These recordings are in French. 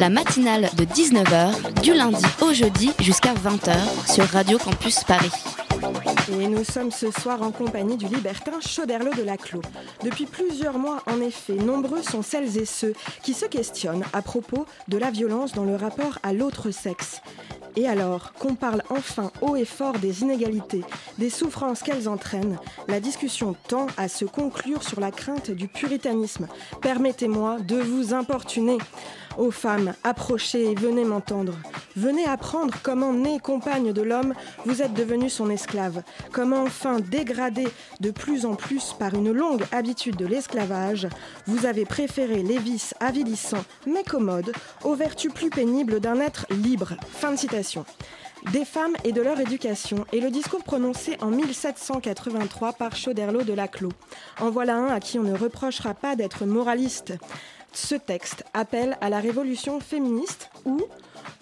La matinale de 19h, du lundi au jeudi jusqu'à 20h sur Radio Campus Paris. Et nous sommes ce soir en compagnie du libertin Chauderlot de Laclos. Depuis plusieurs mois, en effet, nombreux sont celles et ceux qui se questionnent à propos de la violence dans le rapport à l'autre sexe. Et alors, qu'on parle enfin haut et fort des inégalités, des souffrances qu'elles entraînent, la discussion tend à se conclure sur la crainte du puritanisme. Permettez-moi de vous importuner. Ô femmes, approchez et venez m'entendre. Venez apprendre comment, née compagne de l'homme, vous êtes devenue son esclave. Comment enfin, dégradée de plus en plus par une longue habitude de l'esclavage, vous avez préféré les vices avilissants mais commodes aux vertus plus pénibles d'un être libre. Fin de citation. Des femmes et de leur éducation est le discours prononcé en 1783 par Chauderlot de Laclos. En voilà un à qui on ne reprochera pas d'être moraliste. Ce texte appelle à la révolution féministe ou,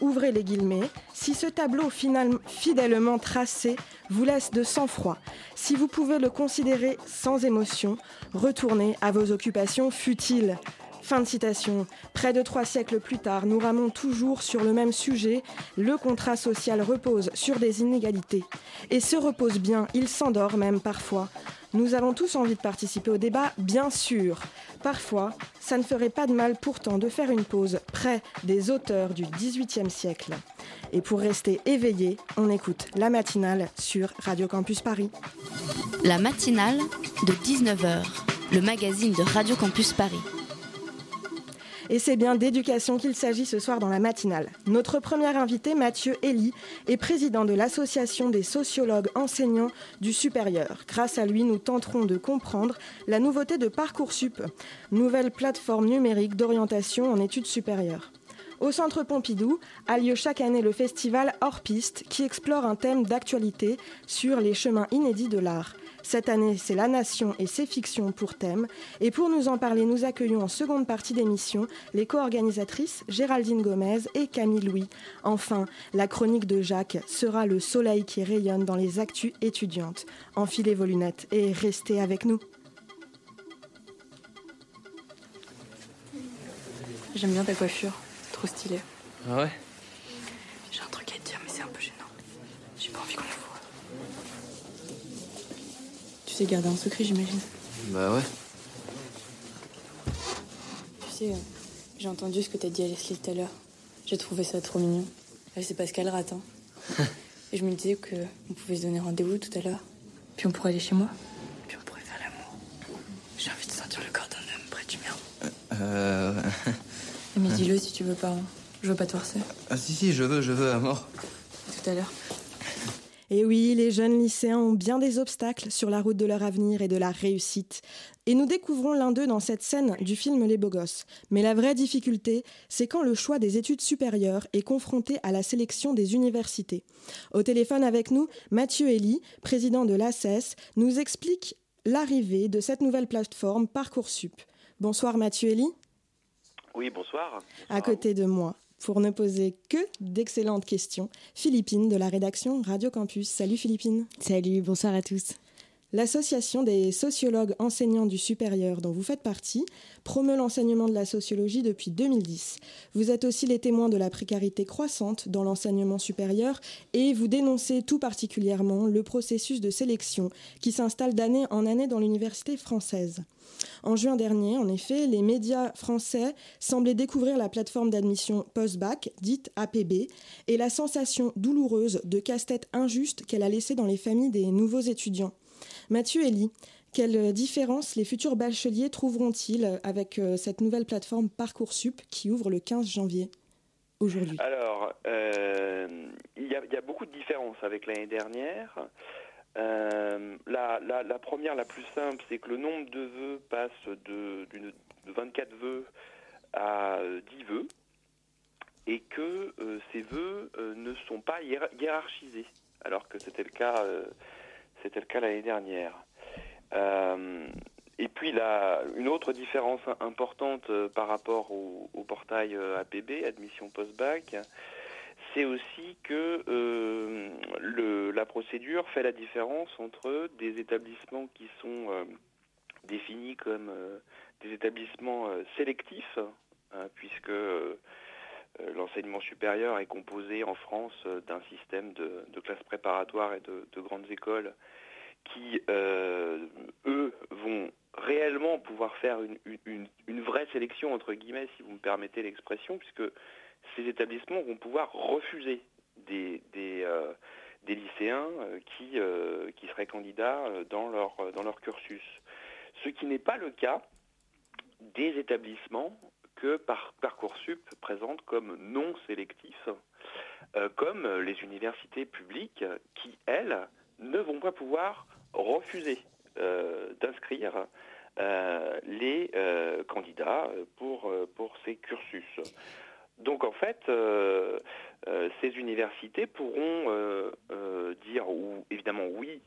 ouvrez les guillemets, si ce tableau fidèlement tracé vous laisse de sang-froid, si vous pouvez le considérer sans émotion, retournez à vos occupations futiles. Fin de citation. Près de trois siècles plus tard, nous ramons toujours sur le même sujet. Le contrat social repose sur des inégalités. Et se repose bien, il s'endort même parfois. Nous avons tous envie de participer au débat, bien sûr. Parfois, ça ne ferait pas de mal pourtant de faire une pause près des auteurs du XVIIIe siècle. Et pour rester éveillé, on écoute la matinale sur Radio Campus Paris. La matinale de 19h, le magazine de Radio Campus Paris. Et c'est bien d'éducation qu'il s'agit ce soir dans la matinale. Notre premier invité, Mathieu Elie, est président de l'Association des sociologues enseignants du supérieur. Grâce à lui, nous tenterons de comprendre la nouveauté de Parcoursup, nouvelle plateforme numérique d'orientation en études supérieures. Au Centre Pompidou a lieu chaque année le festival Hors Piste qui explore un thème d'actualité sur les chemins inédits de l'art. Cette année, c'est la nation et ses fictions pour thème. Et pour nous en parler, nous accueillons en seconde partie d'émission les co-organisatrices Géraldine Gomez et Camille Louis. Enfin, la chronique de Jacques sera le soleil qui rayonne dans les actus étudiantes. Enfilez vos lunettes et restez avec nous. J'aime bien ta coiffure, trop stylée. Ah ouais J'ai un truc à te dire, mais c'est un peu gênant. J'ai pas envie qu'on le voit. Sais garder un secret, j'imagine. Bah ouais. Tu sais, euh, j'ai entendu ce que t'as dit à Leslie tout à l'heure. J'ai trouvé ça trop mignon. Elle sait pas ce qu'elle rate, hein. Et je me disais que on pouvait se donner rendez-vous tout à l'heure. Puis on pourrait aller chez moi. Puis on pourrait faire l'amour. J'ai envie de sentir le corps d'un homme près du mien. Euh... Mais dis-le si tu veux pas. hein. Je veux pas te forcer. Ah si si, je veux, je veux à mort. Tout à l'heure. Et oui, les jeunes lycéens ont bien des obstacles sur la route de leur avenir et de la réussite. Et nous découvrons l'un d'eux dans cette scène du film Les Beaux Gosses. Mais la vraie difficulté, c'est quand le choix des études supérieures est confronté à la sélection des universités. Au téléphone avec nous, Mathieu Elie, président de l'ACES, nous explique l'arrivée de cette nouvelle plateforme Parcoursup. Bonsoir Mathieu Elie. Oui, bonsoir. À côté de moi, pour ne poser que d'excellentes questions, Philippine de la rédaction Radio Campus. Salut Philippine. Salut, bonsoir à tous. L'association des sociologues enseignants du supérieur dont vous faites partie promeut l'enseignement de la sociologie depuis 2010. Vous êtes aussi les témoins de la précarité croissante dans l'enseignement supérieur et vous dénoncez tout particulièrement le processus de sélection qui s'installe d'année en année dans l'université française. En juin dernier, en effet, les médias français semblaient découvrir la plateforme d'admission post-bac, dite APB, et la sensation douloureuse de casse-tête injuste qu'elle a laissée dans les familles des nouveaux étudiants. Mathieu Elie, quelle différence les futurs bacheliers trouveront-ils avec euh, cette nouvelle plateforme Parcoursup qui ouvre le 15 janvier aujourd'hui? Alors, euh, il y, a- beaucoup de différences avec l'année dernière. Euh, la, première, la plus simple, c'est que le nombre de vœux passe de, d'une- de 24 vœux à euh, 10 vœux. et que ces vœux ne sont pas hiérarchisés, alors que c'était le cas, c'était le cas l'année dernière. et puis là, une autre différence importante par rapport au, portail APB, admission post-bac, c'est aussi que euh, la procédure fait la différence entre des établissements qui sont euh, définis comme euh, des établissements sélectifs, hein, puisque l'enseignement supérieur est composé en France d'un système de, classes préparatoires et de, grandes écoles qui, eux, vont réellement pouvoir faire une, vraie sélection, entre guillemets, si vous me permettez l'expression, puisque ces établissements vont pouvoir refuser des, euh, lycéens euh, qui, euh, qui seraient candidats dans leur, dans leur cursus. Ce qui n'est pas le cas des établissements que par Parcoursup présente comme non sélectifs, comme les universités publiques qui, elles, ne vont pas pouvoir refuser d'inscrire les candidats pour, pour ces cursus. Donc en fait, euh, euh, ces universités pourront euh, dire ou, évidemment oui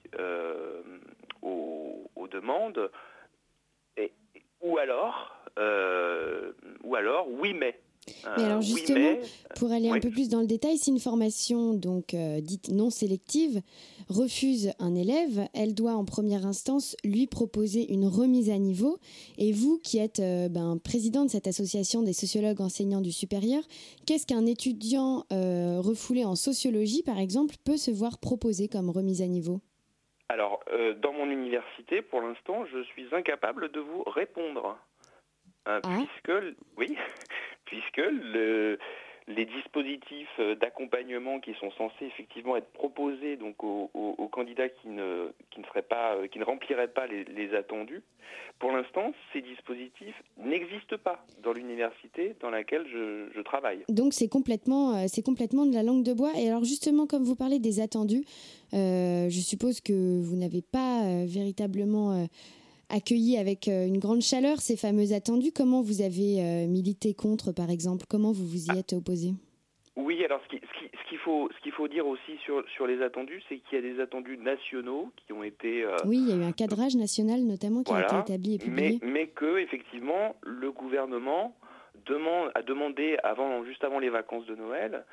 aux, demandes, ou alors, ou alors oui mais. Mais alors justement, pour aller un peu plus dans le détail, si une formation donc euh, dite non sélective refuse un élève, elle doit en première instance lui proposer une remise à niveau. Et vous, qui êtes euh, ben, président de cette association des sociologues enseignants du supérieur, qu'est-ce qu'un étudiant euh, refoulé en sociologie, par exemple, peut se voir proposer comme remise à niveau? Alors, dans mon université, pour l'instant, je suis incapable de vous répondre. Ah. puisque, oui, puisque le, les dispositifs d'accompagnement qui sont censés effectivement être proposés donc aux, candidats qui ne, qui ne, seraient pas, qui ne rempliraient pas les, attendus, pour l'instant, ces dispositifs n'existent pas dans l'université dans laquelle je, travaille. Donc c'est complètement, euh, c'est complètement de la langue de bois. Et alors justement, comme vous parlez des attendus, euh, je suppose que vous n'avez pas euh, véritablement accueilli avec euh, une grande chaleur ces fameux attendus. Comment vous avez euh, milité contre, par exemple? Comment vous vous y êtes opposé? Oui, alors ce qu'il faut, faut, dire aussi sur, sur les attendus, c'est qu'il y a des attendus nationaux qui ont été... Euh, oui, il y a eu un cadrage national notamment qui a été établi et publié. Mais, mais, que, effectivement, le gouvernement demande, a demandé, avant, juste avant les vacances de Noël,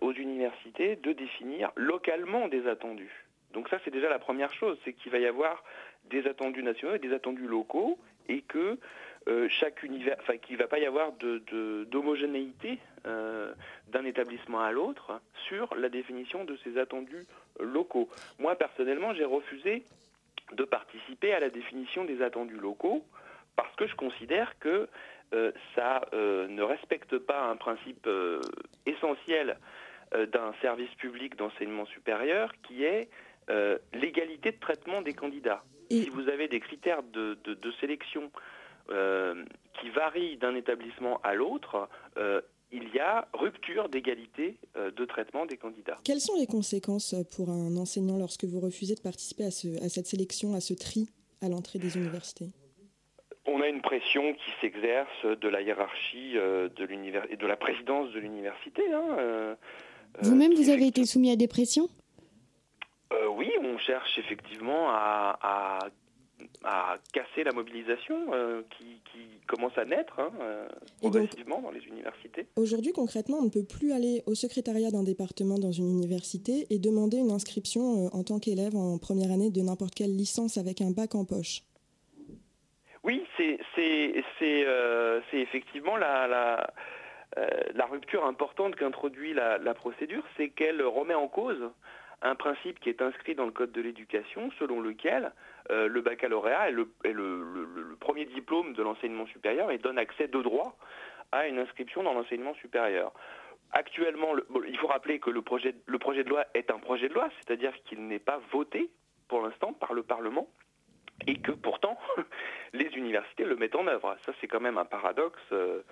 aux universités de définir localement des attendus. Donc ça, c'est déjà la première chose, c'est qu'il va y avoir des attendus nationaux et des attendus locaux et que euh, chaque univers, enfin qu'il ne va pas y avoir d'homogénéité de, euh, d'un établissement à l'autre sur la définition de ces attendus locaux. Moi personnellement, j'ai refusé de participer à la définition des attendus locaux parce que je considère que euh, ça ne respecte pas un principe essentiel d'un service public d'enseignement supérieur qui est l'égalité de traitement des candidats. Si vous avez des critères de, sélection euh, qui varient d'un établissement à l'autre, euh, il y a rupture d'égalité euh, de traitement des candidats. Quelles sont les conséquences pour un enseignant lorsque vous refusez de participer à, cette sélection, à ce tri à l'entrée des universités? On a une pression qui s'exerce de la hiérarchie de et de la présidence de l'université. Hein, Vous-même, vous avez été soumis à des pressions? Euh, oui, on cherche effectivement à, casser la mobilisation euh, qui, commence à naître hein, euh, progressivement dans les universités. Aujourd'hui, concrètement, on ne peut plus aller au secrétariat d'un département dans une université et demander une inscription en tant qu'élève en première année de n'importe quelle licence avec un bac en poche. Oui, c'est effectivement la, la, rupture importante qu'introduit la, la procédure, c'est qu'elle remet en cause un principe qui est inscrit dans le Code de l'éducation selon lequel euh, le baccalauréat est, le, premier diplôme de l'enseignement supérieur et donne accès de droit à une inscription dans l'enseignement supérieur. Actuellement, il faut rappeler que le projet, le projet de loi est un projet de loi, c'est-à-dire qu'il n'est pas voté pour l'instant par le Parlement et que pourtant les universités le mettent en œuvre. Ça, c'est quand même un paradoxe. Euh,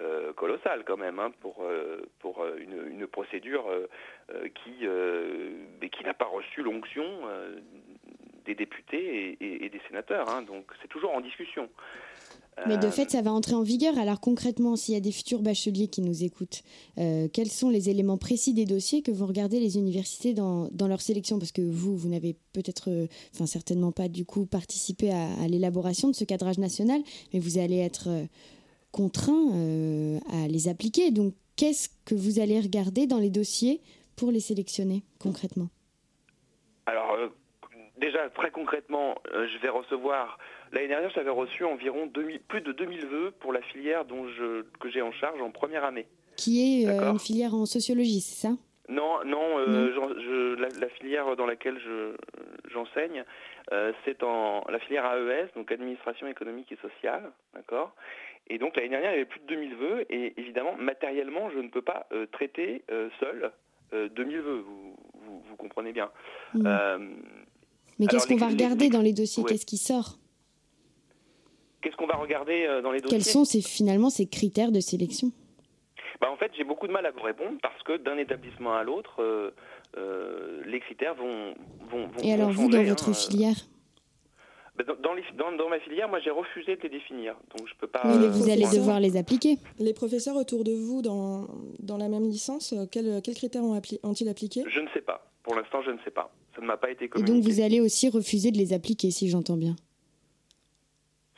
euh, colossal quand même hein, pour, euh, pour euh, une, procédure qui, qui n'a pas reçu l'onction des députés et, des sénateurs. Hein. donc c'est toujours en discussion. Mais de fait, ça va entrer en vigueur. Alors concrètement, s'il y a des futurs bacheliers qui nous écoutent, quels sont les éléments précis des dossiers que vont regarder les universités dans, dans leur sélection? Parce que vous, vous n'avez peut-être, enfin certainement pas du coup participé à, à l'élaboration de ce cadrage national, mais vous allez être contraint à les appliquer. Donc qu'est-ce que vous allez regarder dans les dossiers pour les sélectionner concrètement? Alors, euh, déjà, très concrètement, euh, je vais recevoir. L'année dernière, j'avais reçu environ plus de 2000 vœux pour la filière dont je, que j'ai en charge en première année. Qui est euh, une filière en sociologie, c'est ça? Non, non, la, filière dans laquelle j'enseigne, c'est en la filière AES, donc administration économique et sociale, d'accord? Et donc l'année dernière, il y avait plus de 2000 vœux, et évidemment, matériellement, je ne peux pas traiter seul 2000 euh, vœux, vous, comprenez bien. Mm. Euh, Mais qu'est-ce qu'on va regarder dans les dossiers Qu'est-ce qui sort Qu'est-ce qu'on va regarder euh, dans les dossiers Quels sont finalement ces critères de sélection bah, En fait, j'ai beaucoup de mal à vous répondre parce que d'un établissement à l'autre, les critères vont, vont, Et alors vous, dans votre hein, dans, dans, ma filière, moi j'ai refusé de les définir, donc je peux pas. Mais vous allez devoir les appliquer. Les professeurs autour de vous, dans, dans la même licence, euh, quels, quels critères ont-ils appliqué Je ne sais pas. Pour l'instant, je ne sais pas. Ça ne m'a pas été communiqué. Et donc vous allez aussi refuser de les appliquer, si j'entends bien.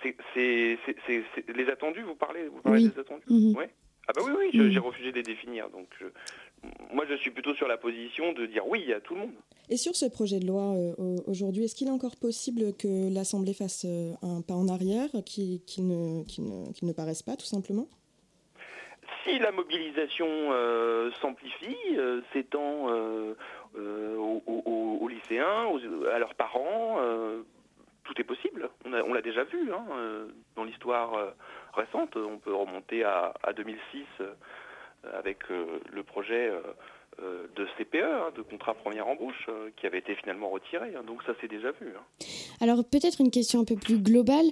C'est les attendus, vous parlez, vous parlez des attendus? Mhm. Ah bah oui, oui, j'ai refusé de les définir. Donc moi, je suis plutôt sur la position de dire oui à tout le monde. Et sur ce projet de loi euh, aujourd'hui, est-ce qu'il est encore possible que l'Assemblée fasse euh, un pas en arrière, qu'il ne, ne, ne, paraisse pas, tout simplement? Si la mobilisation euh, s'amplifie, s'étend aux, lycéens, à leurs parents, tout est possible. On l'a déjà vu hein, dans l'histoire récente. On peut remonter à, à 2006 avec le projet euh, de CPE, hein, de contrat première embauche, euh, qui avait été finalement retiré. Hein. donc ça s'est déjà vu. Hein. Alors peut-être une question un peu plus globale.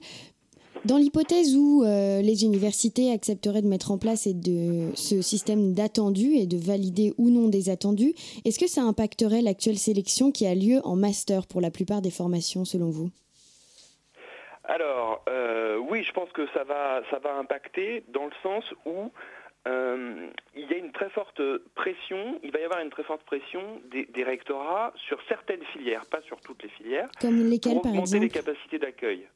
Dans l'hypothèse où euh, les universités accepteraient de mettre en place de, ce système d'attendus et de valider ou non des attendus, est-ce que ça impacterait l'actuelle sélection qui a lieu en master pour la plupart des formations selon vous? Alors, oui, je pense que ça va, ça va impacter dans le sens où euh, il y a une très forte pression, il va y avoir une très forte pression des, rectorats sur certaines filières, pas sur toutes les filières, Comme lesquelles, pour augmenter par les capacités d'accueil.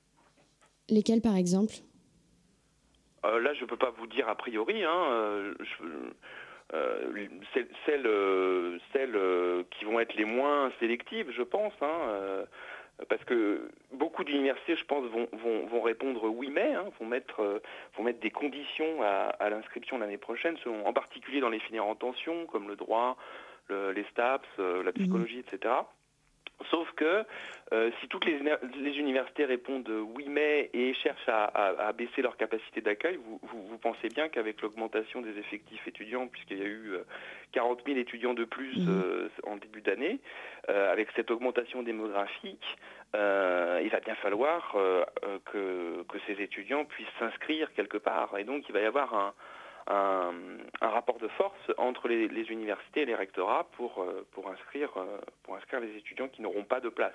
Lesquelles par exemple euh, Là, je ne peux pas vous dire a priori. Hein, euh, celles, celles, qui vont être les moins sélectives, je pense. Hein, parce que beaucoup d'universités, je pense, vont, vont, répondre oui mais, hein, vont, mettre, euh, vont mettre des conditions à, l'inscription l'année prochaine, en particulier dans les filières en tension, comme le droit, les STAPS, euh, la psychologie, etc. Sauf que euh, si toutes les, universités répondent oui mais et cherchent à, baisser leur capacité d'accueil, vous, pensez bien qu'avec l'augmentation des effectifs étudiants, puisqu'il y a eu 40 000 étudiants de plus mmh. en début d'année, avec cette augmentation démographique, il va bien falloir que, que, ces étudiants puissent s'inscrire quelque part. Et donc il va y avoir un, un, rapport de force entre les, universités et les rectorats pour, euh, euh, pour inscrire les étudiants qui n'auront pas de place.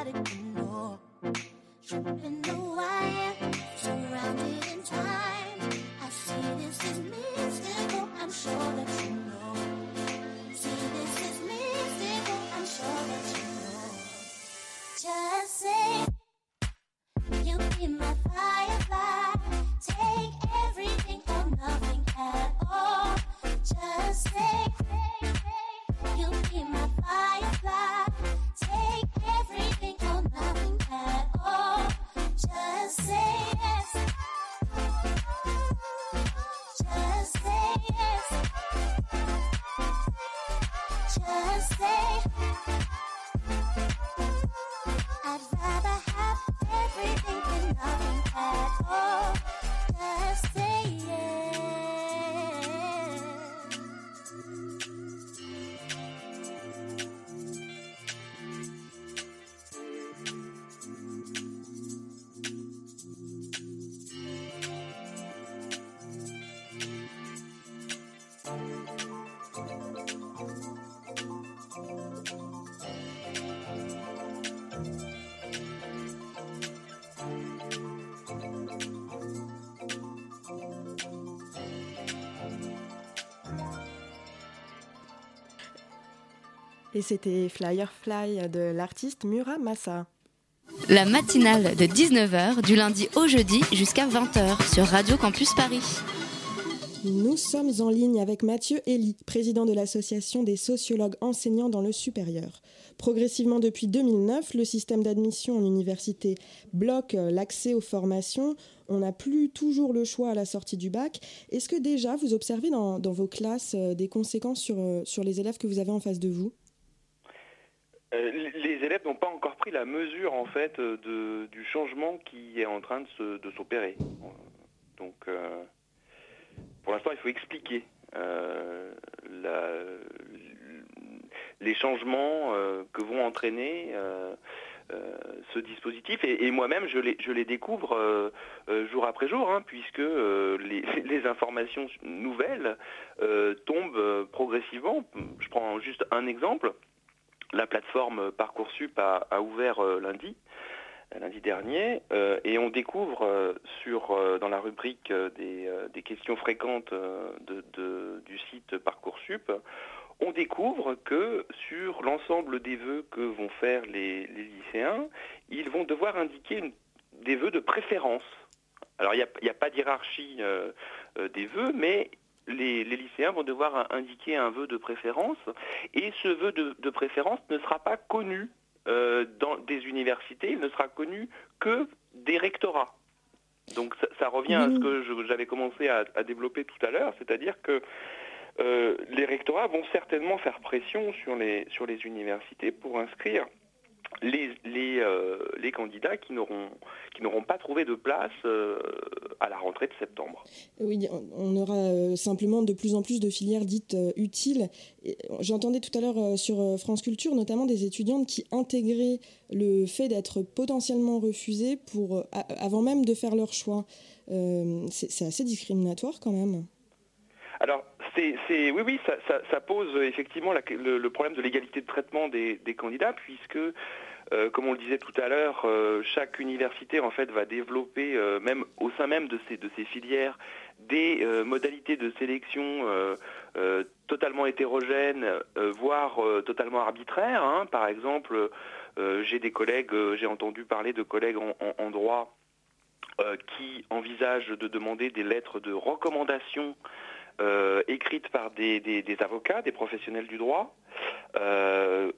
Et c'était Flyerfly de l'artiste Mura Massa. La matinale de 19h du lundi au jeudi jusqu'à 20h sur Radio Campus Paris. Nous sommes en ligne avec Mathieu Elie, président de l'Association des sociologues enseignants dans le supérieur. Progressivement depuis 2009, le système d'admission en université bloque l'accès aux formations. On n'a plus toujours le choix à la sortie du bac. Est-ce que déjà vous observez dans, dans vos classes euh, des conséquences sur, euh, sur les élèves que vous avez en face de vous? Les élèves n'ont pas encore pris la mesure en fait euh, du changement qui est en train de, s'opérer. Donc, euh, pour l'instant, il faut expliquer euh, les changements euh, que vont entraîner euh, euh, ce dispositif. Et, moi-même, je les, découvre euh, euh, jour après jour, hein, puisque euh, les, informations nouvelles euh, tombent euh, progressivement. Je prends juste un exemple. La plateforme Parcoursup a, ouvert euh, lundi, euh, lundi dernier, euh, et on découvre dans la rubrique des, questions fréquentes du site Parcoursup, on découvre que sur l'ensemble des vœux que vont faire les, lycéens, ils vont devoir indiquer des vœux de préférence. Alors il n'y a, pas d'hierarchie des vœux, mais les, les lycéens vont devoir in- indiquer un vœu de préférence, et ce vœu de, de préférence ne sera pas connu euh, dans des universités, il ne sera connu que des rectorats. Donc ça, ça revient à ce que j'avais commencé à, à développer tout à l'heure, c'est-à-dire que euh, les rectorats vont certainement faire pression sur les, sur les universités pour inscrire les, les, euh, les candidats qui n'auront qui n'auront pas trouvé de place euh, à la rentrée de septembre. Oui, on- aura euh, simplement de plus en plus de filières dites euh, utiles. J'entendais tout à l'heure sur France Culture notamment des étudiantes qui intégraient le fait d'être potentiellement refusées pour, avant même de faire leur choix. C'est c'est assez discriminatoire quand même. Alors, oui, oui, ça, pose euh, effectivement le, problème de l'égalité de traitement des, candidats, puisque, euh, comme on le disait tout à l'heure, euh, chaque université en fait va développer, même au sein même de ces, de ces filières, des modalités de sélection totalement hétérogènes, voire totalement arbitraires. hein. Par exemple, j'ai des collègues, j'ai entendu parler de collègues en, en- droit qui envisagent de demander des lettres de recommandation euh, écrites par des, des- des avocats, des professionnels du droit, euh,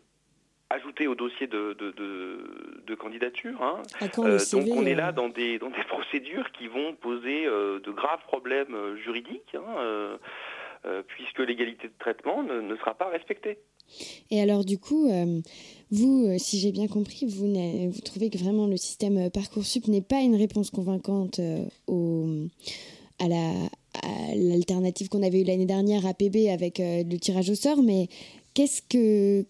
ajoutées au dossier de, de- de- de candidature. hein. Le Euh, CV, donc on est euh, là dans des, dans des procédures qui vont poser euh, de graves problèmes euh, juridiques, hein, euh, euh, puisque l'égalité de traitement ne, ne sera pas respectée. Et alors du coup, euh, vous, euh, si j'ai bien compris, vous, vous trouvez que vraiment le système euh, Parcoursup n'est pas une réponse convaincante euh, au, à la l'alternative qu'on avait eue l'année dernière à PB avec euh, le tirage au sort, mais qu'est-ce que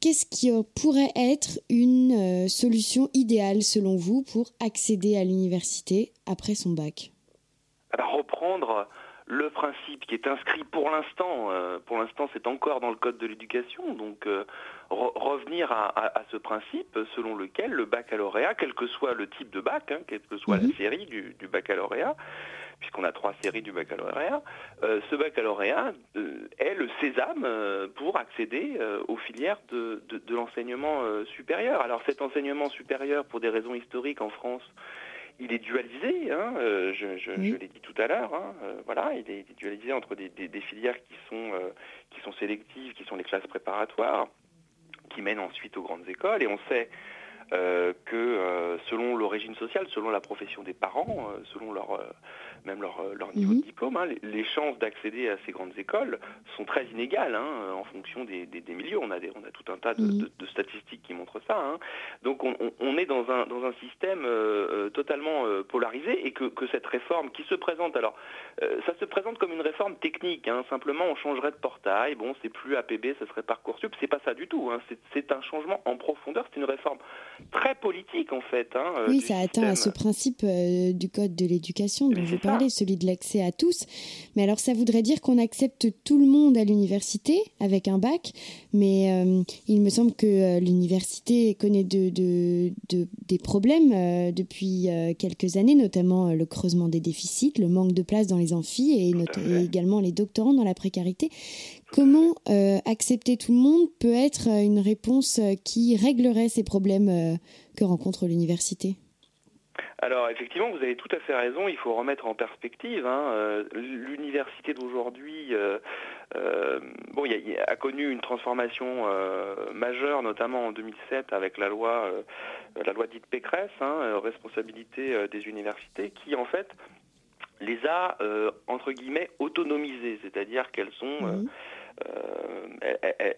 qu'est-ce qui pourrait être une solution idéale selon vous pour accéder à l'université après son bac? Reprendre le principe qui est inscrit pour l'instant, euh, pour l'instant c'est encore dans le code de l'éducation, donc euh, revenir à, ce principe selon lequel le baccalauréat, quel que soit le type de bac, hein, quelle que soit la mhm. série du, baccalauréat, puisqu'on a trois séries du baccalauréat, euh, ce baccalauréat est le sésame pour accéder aux filières de, de l'enseignement supérieur. Alors cet enseignement supérieur, pour des raisons historiques en France, il est dualisé, hein, euh, je, l'ai dit tout à l'heure, hein, euh, voilà, il est, dualisé entre des, filières qui sont, euh, qui sont sélectives, qui sont les classes préparatoires, qui mènent ensuite aux grandes écoles, et on sait que selon l'origine sociale, selon la profession des parents, selon leur même leur, euh, niveau de mhm. diplôme, hein, les, chances d'accéder à ces grandes écoles sont très inégales hein, en fonction des, milieux. On a, on a tout un tas de, mhm. statistiques qui montrent ça. Hein. Donc on, est dans un, dans un système euh, euh, totalement polarisé et que, cette réforme qui se présente, alors ça se présente comme une réforme technique, simplement on changerait de portail, bon c'est plus APB, ce serait Parcoursup, c'est pas ça du tout. C'est un changement en profondeur, c'est une réforme très politique en fait. oui, ça atteint à ce principe du code de l'éducation dont je parle celui de l'accès à tous. Mais alors ça voudrait dire qu'on accepte tout le monde à l'université avec un bac, mais euh, il me semble que euh, l'université connaît de, des problèmes euh, depuis quelques années, notamment le creusement des déficits, le manque de place dans les amphis et, et également les doctorants dans la précarité. Comment accepter tout le monde peut être une réponse qui réglerait ces problèmes que rencontre l'université? Alors effectivement, vous avez tout à fait raison, il faut remettre en perspective. Hein, euh, l'université d'aujourd'hui euh, euh, bon, a, connu une transformation majeure, notamment en 2007 avec la loi, la loi dite Pécresse, hein, responsabilité des universités, qui en fait les a, entre guillemets, autonomisées, c'est-à-dire qu'elles sont... Euh,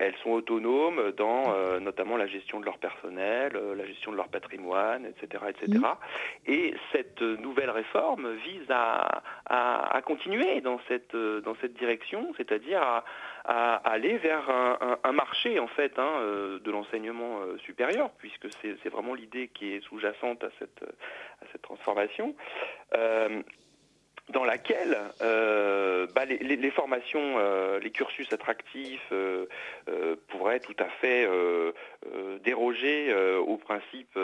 elles, sont autonomes dans euh, notamment la gestion de leur personnel, euh, la gestion de leur patrimoine, etc. etc. Et cette nouvelle réforme vise à, continuer dans cette, dans cette direction, c'est-à-dire à, aller vers un, marché en fait hein, de l'enseignement supérieur, puisque c'est vraiment l'idée qui est sous-jacente à cette, à cette transformation dans laquelle euh, bah, les, formations, euh, les cursus attractifs euh, pourraient tout à fait déroger au principe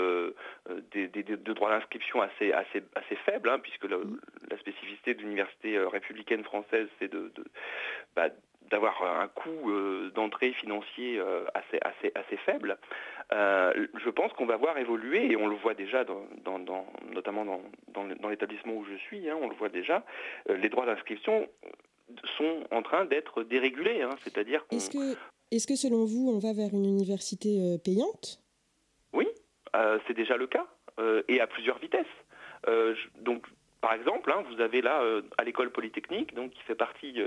des, de droits d'inscription assez, assez, assez faibles, hein, puisque la, spécificité de l'université républicaine française, c'est de, bah, d'avoir un coût euh, d'entrée financier euh, assez, assez, assez faible, euh, je pense qu'on va voir évoluer, et on le voit déjà, dans, notamment dans, l'établissement où je suis, hein, on le voit déjà, les droits d'inscription sont en train d'être dérégulés. Hein, c'est-à-dire Est-ce que, est que selon vous, on va vers une université payante? Oui, c'est déjà le cas, et à plusieurs vitesses. donc par exemple, hein, vous avez là à l'école polytechnique, donc qui fait partie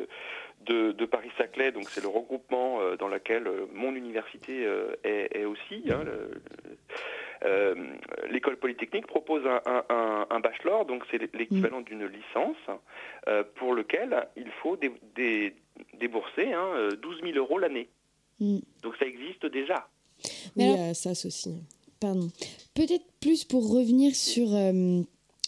de, Paris-Saclay, donc c'est le regroupement euh, dans lequel euh, mon université euh, est, aussi. Hein, l'école polytechnique propose un, bachelor, donc c'est l'équivalent mm. d'une licence, pour lequel il faut débourser 12 hein, 000 euros l'année. Mm. Donc ça existe déjà. Mais ça aussi. Pardon. Peut-être plus pour revenir sur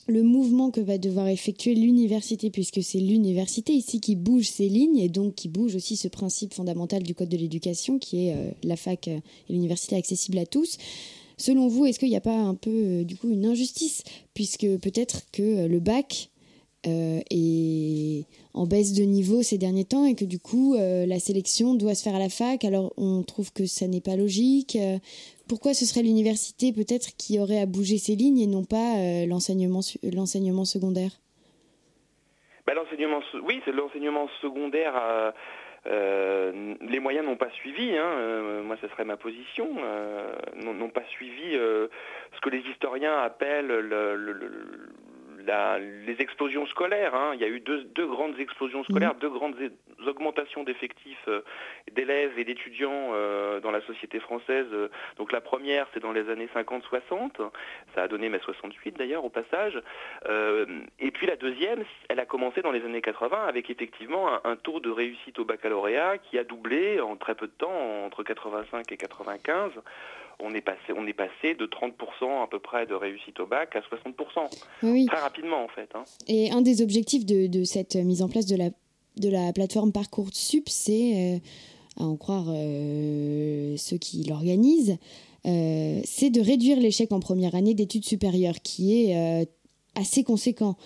le mouvement que va devoir effectuer l'université, puisque c'est l'université ici qui bouge ces lignes et donc qui bouge aussi ce principe fondamental du Code de l'éducation qui est euh, la fac et l'université accessible à tous. Selon vous, est-ce qu'il n'y a pas un peu euh, du coup une injustice, puisque peut-être que euh, le bac est en baisse de niveau ces derniers temps et que du coup la sélection doit se faire à la fac, alors on trouve que ça n'est pas logique pourquoi ce serait l'université peut-être qui aurait à bouger ses lignes et non pas euh, l'enseignement l'enseignement secondaire? Bah, l'enseignement oui c'est l'enseignement secondaire euh, euh, les moyens n'ont pas suivi, hein, moi ce serait ma position, n'ont pas suivi ce que les historiens appellent les explosions scolaires. Hein. Il y a eu deux, grandes explosions scolaires, mmh. deux grandes augmentations d'effectifs euh, d'élèves et d'étudiants euh, dans la société française. Donc la première, c'est dans les années 50-60. Ça a donné mai 68 d'ailleurs au passage. et puis la deuxième, elle a commencé dans les années 80 avec effectivement un, un, taux de réussite au baccalauréat qui a doublé en très peu de temps, entre 85 et 95 on est passé, on est passé de 30% à peu près de réussite au bac à 60%. Très rapidement en fait. Hein. Et un des objectifs de, cette mise en place de la, de la plateforme Parcoursup, c'est, euh, à en croire euh, ceux qui l'organisent, euh, c'est de réduire l'échec en première année d'études supérieures, qui est assez conséquent.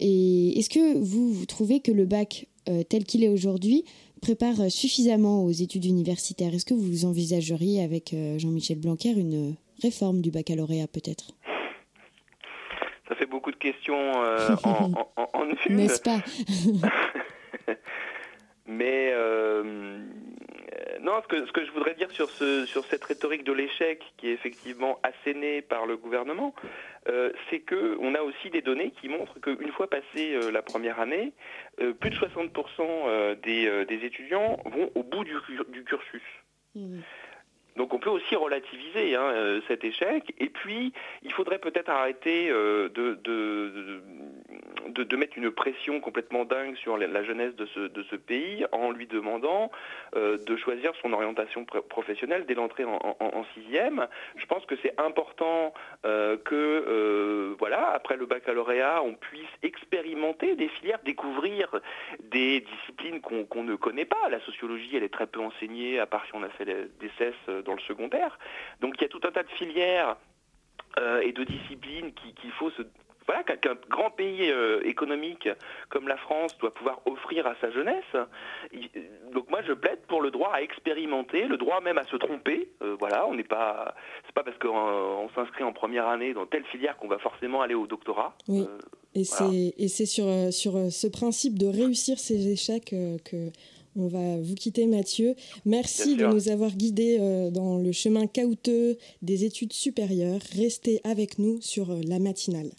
Et est-ce que vous, vous trouvez que le bac tel qu'il est aujourd'hui prépare suffisamment aux études universitaires. Est-ce que vous envisageriez avec euh, Jean-Michel Blanquer une réforme du baccalauréat peut-être? Ça fait beaucoup de questions euh, en, en, une. N'est-ce pas? Mais euh, non, ce que, je voudrais dire sur, ce, sur cette rhétorique de l'échec qui est effectivement assénée par le gouvernement, euh, c'est qu'on a aussi des données qui montrent qu'une fois passée euh, la première année, euh, plus de 60% des, étudiants vont au bout du, du cursus. Mmh. Donc on peut aussi relativiser hein, cet échec. Et puis, il faudrait peut-être arrêter de, de, de, mettre une pression complètement dingue sur la jeunesse de ce, de ce pays en lui demandant euh, de choisir son orientation professionnelle dès l'entrée en, sixième. Je pense que c'est important euh, que, euh, voilà, après le baccalauréat, on puisse expérimenter des filières, découvrir des disciplines qu'on ne connaît pas. La sociologie, elle est très peu enseignée, à part si on a fait des cesses dans le secondaire. Donc il y a tout un tas de filières et de disciplines qu'il faut se voilà, qu'un grand pays euh, économique comme la France doit pouvoir offrir à sa jeunesse. Donc moi je plaide pour le droit à expérimenter, le droit même à se tromper. Euh, voilà, on n'est pas, c'est pas parce qu'on s'inscrit en première année dans telle filière qu'on va forcément aller au doctorat. Oui. Euh, et c'est et c'est sur sur ce principe de réussir ses échecs que on va vous quitter, Mathieu. Merci de nous avoir guidés dans le chemin caouteux des études supérieures. Restez avec nous sur la matinale.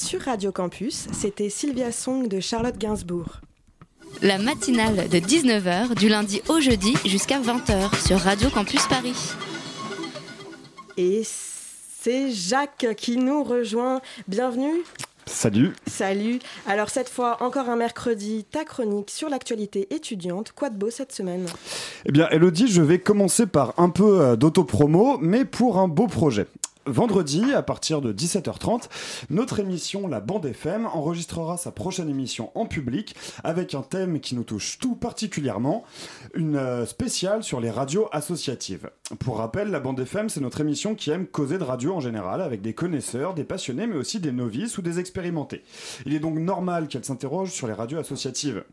Sur Radio Campus, c'était Sylvia Song de Charlotte Gainsbourg. La matinale de 19h du lundi au jeudi jusqu'à 20h sur Radio Campus Paris. Et c'est Jacques qui nous rejoint. Bienvenue. Salut. Salut. Alors cette fois, encore un mercredi, ta chronique sur l'actualité étudiante. Quoi de beau cette semaine? Eh bien, Elodie, je vais commencer par un peu euh, d'autopromo, mais pour un beau projet. Vendredi, à partir de 17h30, notre émission La Bande FM enregistrera sa prochaine émission en public avec un thème qui nous touche tout particulièrement, une euh, spéciale sur les radios associatives. Pour rappel, La Bande FM, c'est notre émission qui aime causer de radio en général avec des connaisseurs, des passionnés, mais aussi des novices ou des expérimentés. Il est donc normal qu'elle s'interroge sur les radios associatives.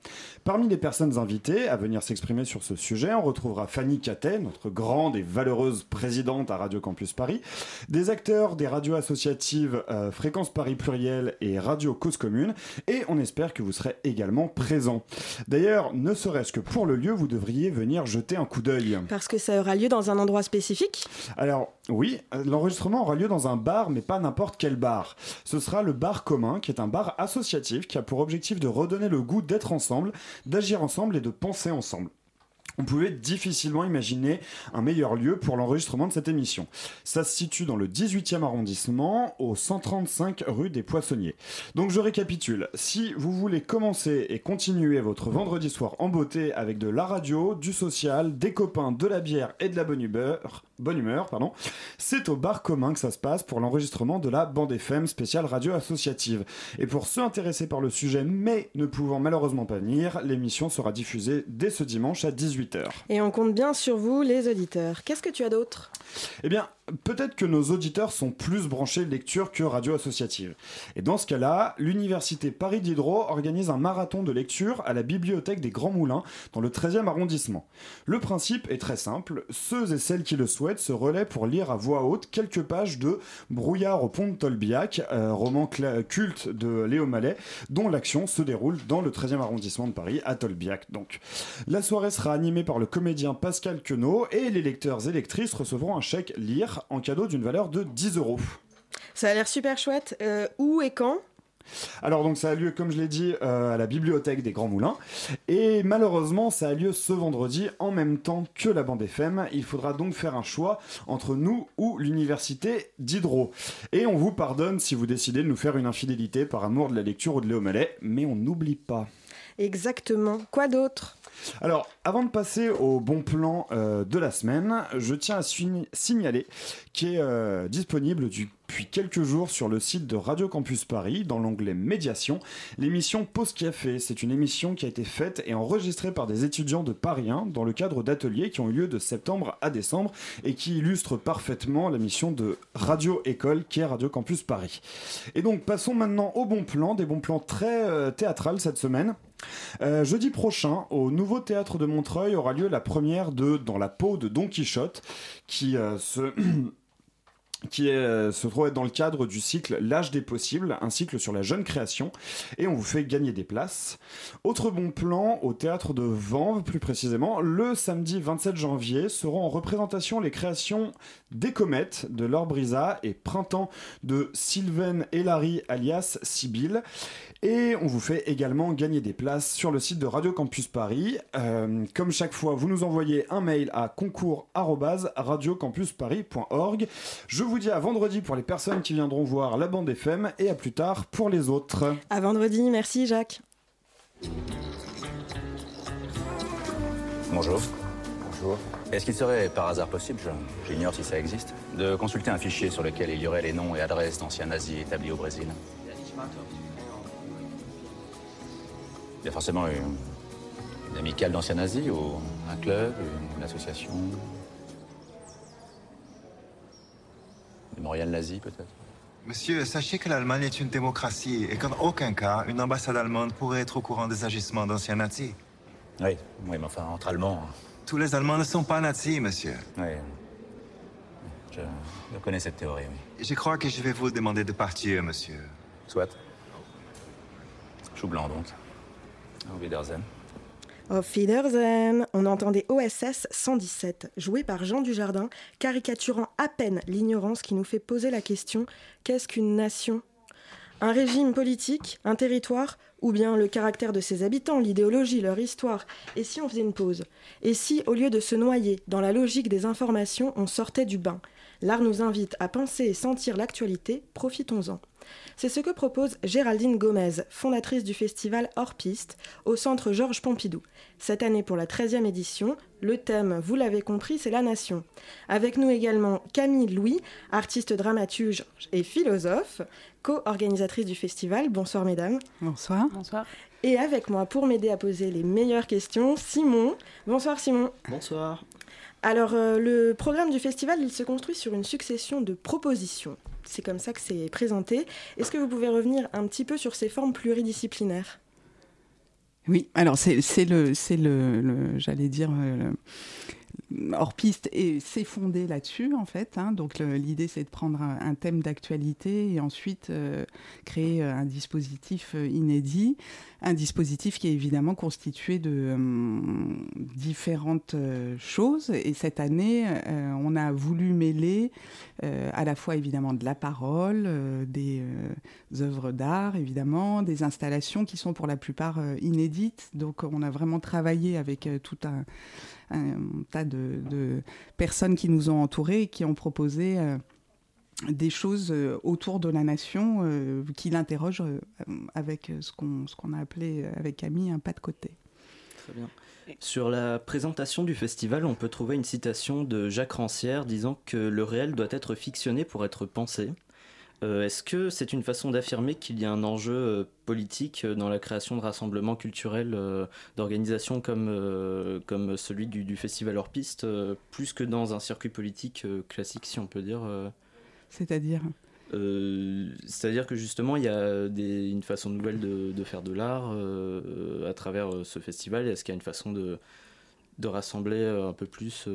Parmi les personnes invitées à venir s'exprimer sur ce sujet, on retrouvera Fanny Catet, notre grande et valeureuse présidente à Radio Campus Paris, des acteurs des radios associatives euh, Fréquence Paris Pluriel et Radio Cause Commune, et on espère que vous serez également présents. D'ailleurs, ne serait-ce que pour le lieu, vous devriez venir jeter un coup d'œil. Parce que ça aura lieu dans un endroit spécifique? Alors, oui, l'enregistrement aura lieu dans un bar, mais pas n'importe quel bar. Ce sera le bar commun, qui est un bar associatif qui a pour objectif de redonner le goût d'être ensemble, d'agir ensemble et de penser ensemble on pouvait difficilement imaginer un meilleur lieu pour l'enregistrement de cette émission. Ça se situe dans le 18e arrondissement, au 135 rue des Poissonniers. Donc je récapitule, si vous voulez commencer et continuer votre vendredi soir en beauté avec de la radio, du social, des copains, de la bière et de la bonne humeur, pardon, c'est au bar commun que ça se passe pour l'enregistrement de la bande FM spéciale radio associative. Et pour ceux intéressés par le sujet mais ne pouvant malheureusement pas venir, l'émission sera diffusée dès ce dimanche à 18h. Et on compte bien sur vous, les auditeurs. Qu'est-ce que tu as d'autre? Eh bien, peut-être que nos auditeurs sont plus branchés lecture que radio associative. Et dans ce cas-là, l'université Paris Diderot organise un marathon de lecture à la bibliothèque des Grands Moulins dans le 13e arrondissement. Le principe est très simple, ceux et celles qui le souhaitent se relaient pour lire à voix haute quelques pages de Brouillard au pont de Tolbiac, euh, roman culte de Léo Mallet, dont l'action se déroule dans le 13e arrondissement de Paris, à Tolbiac. Donc, la soirée sera animée par le comédien Pascal Queneau et les lecteurs et lectrices recevront un chèque lire en cadeau d'une valeur de 10 euros. Ça a l'air super chouette. Euh, où et quand? Alors donc ça a lieu, comme je l'ai dit, euh, à la bibliothèque des Grands Moulins. Et malheureusement, ça a lieu ce vendredi en même temps que la bande FM. Il faudra donc faire un choix entre nous ou l'université d'Hydro. Et on vous pardonne si vous décidez de nous faire une infidélité par amour de la lecture ou de Léo Mallet, mais on n'oublie pas. Exactement. Quoi d'autre? Alors, avant de passer au bon plan euh, de la semaine, je tiens à signaler qu'il est euh, disponible depuis quelques jours sur le site de Radio Campus Paris, dans l'onglet Médiation, l'émission Pause Café. C'est une émission qui a été faite et enregistrée par des étudiants de Paris 1 dans le cadre d'ateliers qui ont eu lieu de septembre à décembre et qui illustrent parfaitement la mission de Radio École qui est Radio Campus Paris. Et donc, passons maintenant au bon plan, des bons plans très euh, théâtrales cette semaine. Euh, jeudi prochain, au nouveau théâtre de Montreuil, aura lieu la première de Dans la peau de Don Quichotte, qui euh, se qui euh, se trouve être dans le cadre du cycle L'âge des possibles, un cycle sur la jeune création, et on vous fait gagner des places. Autre bon plan, au théâtre de Vanves plus précisément, le samedi 27 janvier seront en représentation les créations des comètes de Laure Brisa et Printemps de Sylvain Larry alias Sibylle. Et on vous fait également gagner des places sur le site de Radio Campus Paris. Euh, comme chaque fois, vous nous envoyez un mail à concours@radiocampusparis.org. Je vous dis à vendredi pour les personnes qui viendront voir la bande FM et à plus tard pour les autres. À vendredi, merci Jacques. Bonjour. Bonjour. Est-ce qu'il serait par hasard possible, j'ignore si ça existe, de consulter un fichier sur lequel il y aurait les noms et adresses d'anciens nazis établis au Brésil? Il y a forcément une, une amicale d'anciens nazis ou un club, une association Mémorial nazi, peut-être Monsieur, sachez que l'Allemagne est une démocratie et qu'en aucun cas, une ambassade allemande pourrait être au courant des agissements d'anciens nazis. Oui, oui, mais enfin, entre Allemands... hein. Tous les Allemands ne sont pas nazis, monsieur. Oui. Je, je connais cette théorie, oui. Je crois que je vais vous demander de partir, monsieur. Soit. Chou blanc, donc. Auf Wiedersehen, on entendait OSS 117, joué par Jean Dujardin, caricaturant à peine l'ignorance qui nous fait poser la question qu'est-ce qu'une nation? Un régime politique, un territoire, ou bien le caractère de ses habitants, l'idéologie, leur histoire? Et si on faisait une pause? Et si, au lieu de se noyer dans la logique des informations, on sortait du bain? L'art nous invite à penser et sentir l'actualité, profitons-en. C'est ce que propose Géraldine Gomez, fondatrice du festival Hors Piste, au centre Georges Pompidou. Cette année, pour la 13e édition, le thème, vous l'avez compris, c'est la nation. Avec nous également Camille Louis, artiste dramaturge et philosophe, co-organisatrice du festival. Bonsoir mesdames. Bonsoir. Bonsoir. Et avec moi, pour m'aider à poser les meilleures questions, Simon. Bonsoir Simon. Bonsoir. Alors, euh, le programme du festival, il se construit sur une succession de propositions. C'est comme ça que c'est présenté. Est-ce que vous pouvez revenir un petit peu sur ces formes pluridisciplinaires? Oui, alors c'est le, le, le j'allais dire, euh, hors piste et fondé là-dessus en fait. Hein. Donc l'idée c'est de prendre un, thème d'actualité et ensuite euh, créer euh, un dispositif euh, inédit, un dispositif qui est évidemment constitué de différentes choses. Et cette année, on a voulu mêler à la fois évidemment de la parole, des œuvres d'art évidemment, des installations qui sont pour la plupart inédites. Donc on a vraiment travaillé avec tout un un tas de, personnes qui nous ont entourés et qui ont proposé euh, des choses euh, autour de la nation euh, qui l'interrogent avec ce qu'on qu'on a appelé avec Camille un pas de côté. Très bien. Sur la présentation du festival, on peut trouver une citation de Jacques Rancière disant que le réel doit être fictionné pour être pensé. Euh, est-ce que c'est une façon d'affirmer qu'il y a un enjeu euh, politique euh, dans la création de rassemblements culturels, d'organisations comme, comme celui du, Festival Hors Piste, plus que dans un circuit politique classique, si on peut dire C'est-à-dire? C'est-à-dire que justement, il y a une façon nouvelle de, de faire de l'art à travers ce festival. Est-ce qu'il y a une façon de, de rassembler un peu plus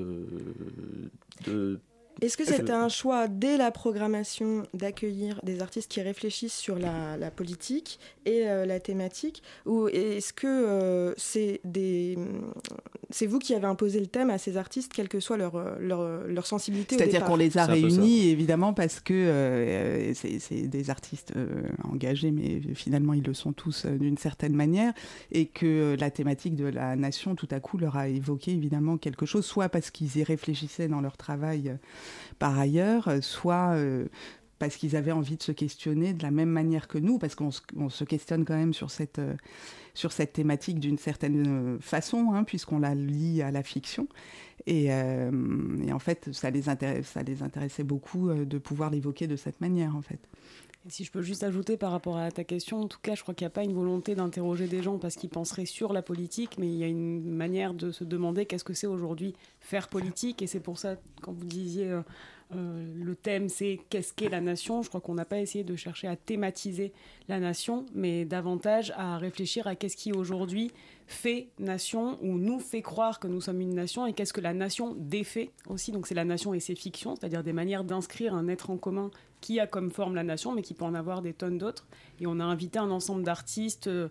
de est-ce que c'était un choix dès la programmation d'accueillir des artistes qui réfléchissent sur la, politique et euh, la thématique Ou est-ce que euh, c'est des... c'est vous qui avez imposé le thème à ces artistes, quelle que soit leur, leur, leur sensibilité C'est-à-dire qu'on les a réunis, évidemment, parce que euh, c'est des artistes engagés, mais finalement ils le sont tous d'une certaine manière, et que la thématique de la nation, tout à coup, leur a évoqué évidemment quelque chose, soit parce qu'ils y réfléchissaient dans leur travail par ailleurs, soit euh, parce qu'ils avaient envie de se questionner de la même manière que nous, parce qu'on se, questionne quand même sur cette, euh, sur cette thématique d'une certaine euh, façon, hein, puisqu'on la lie à la fiction. Et, en fait, ça les, ça les intéressait beaucoup de pouvoir l'évoquer de cette manière, en fait. Si je peux juste ajouter par rapport à ta question, en tout cas, je crois qu'il n'y a pas une volonté d'interroger des gens parce qu'ils penseraient sur la politique, mais il y a une manière de se demander qu'est-ce que c'est aujourd'hui faire politique. Et c'est pour ça, quand vous disiez euh, le thème c'est qu'est-ce qu'est la nation. Je crois qu'on n'a pas essayé de chercher à thématiser la nation, mais davantage à réfléchir à qu'est-ce qui aujourd'hui fait nation ou nous fait croire que nous sommes une nation et qu'est-ce que la nation défait aussi. Donc c'est la nation et ses fictions, c'est-à-dire des manières d'inscrire un être en commun qui a comme forme la nation, mais qui peut en avoir des tonnes d'autres. Et on a invité un ensemble d'artistes. Euh,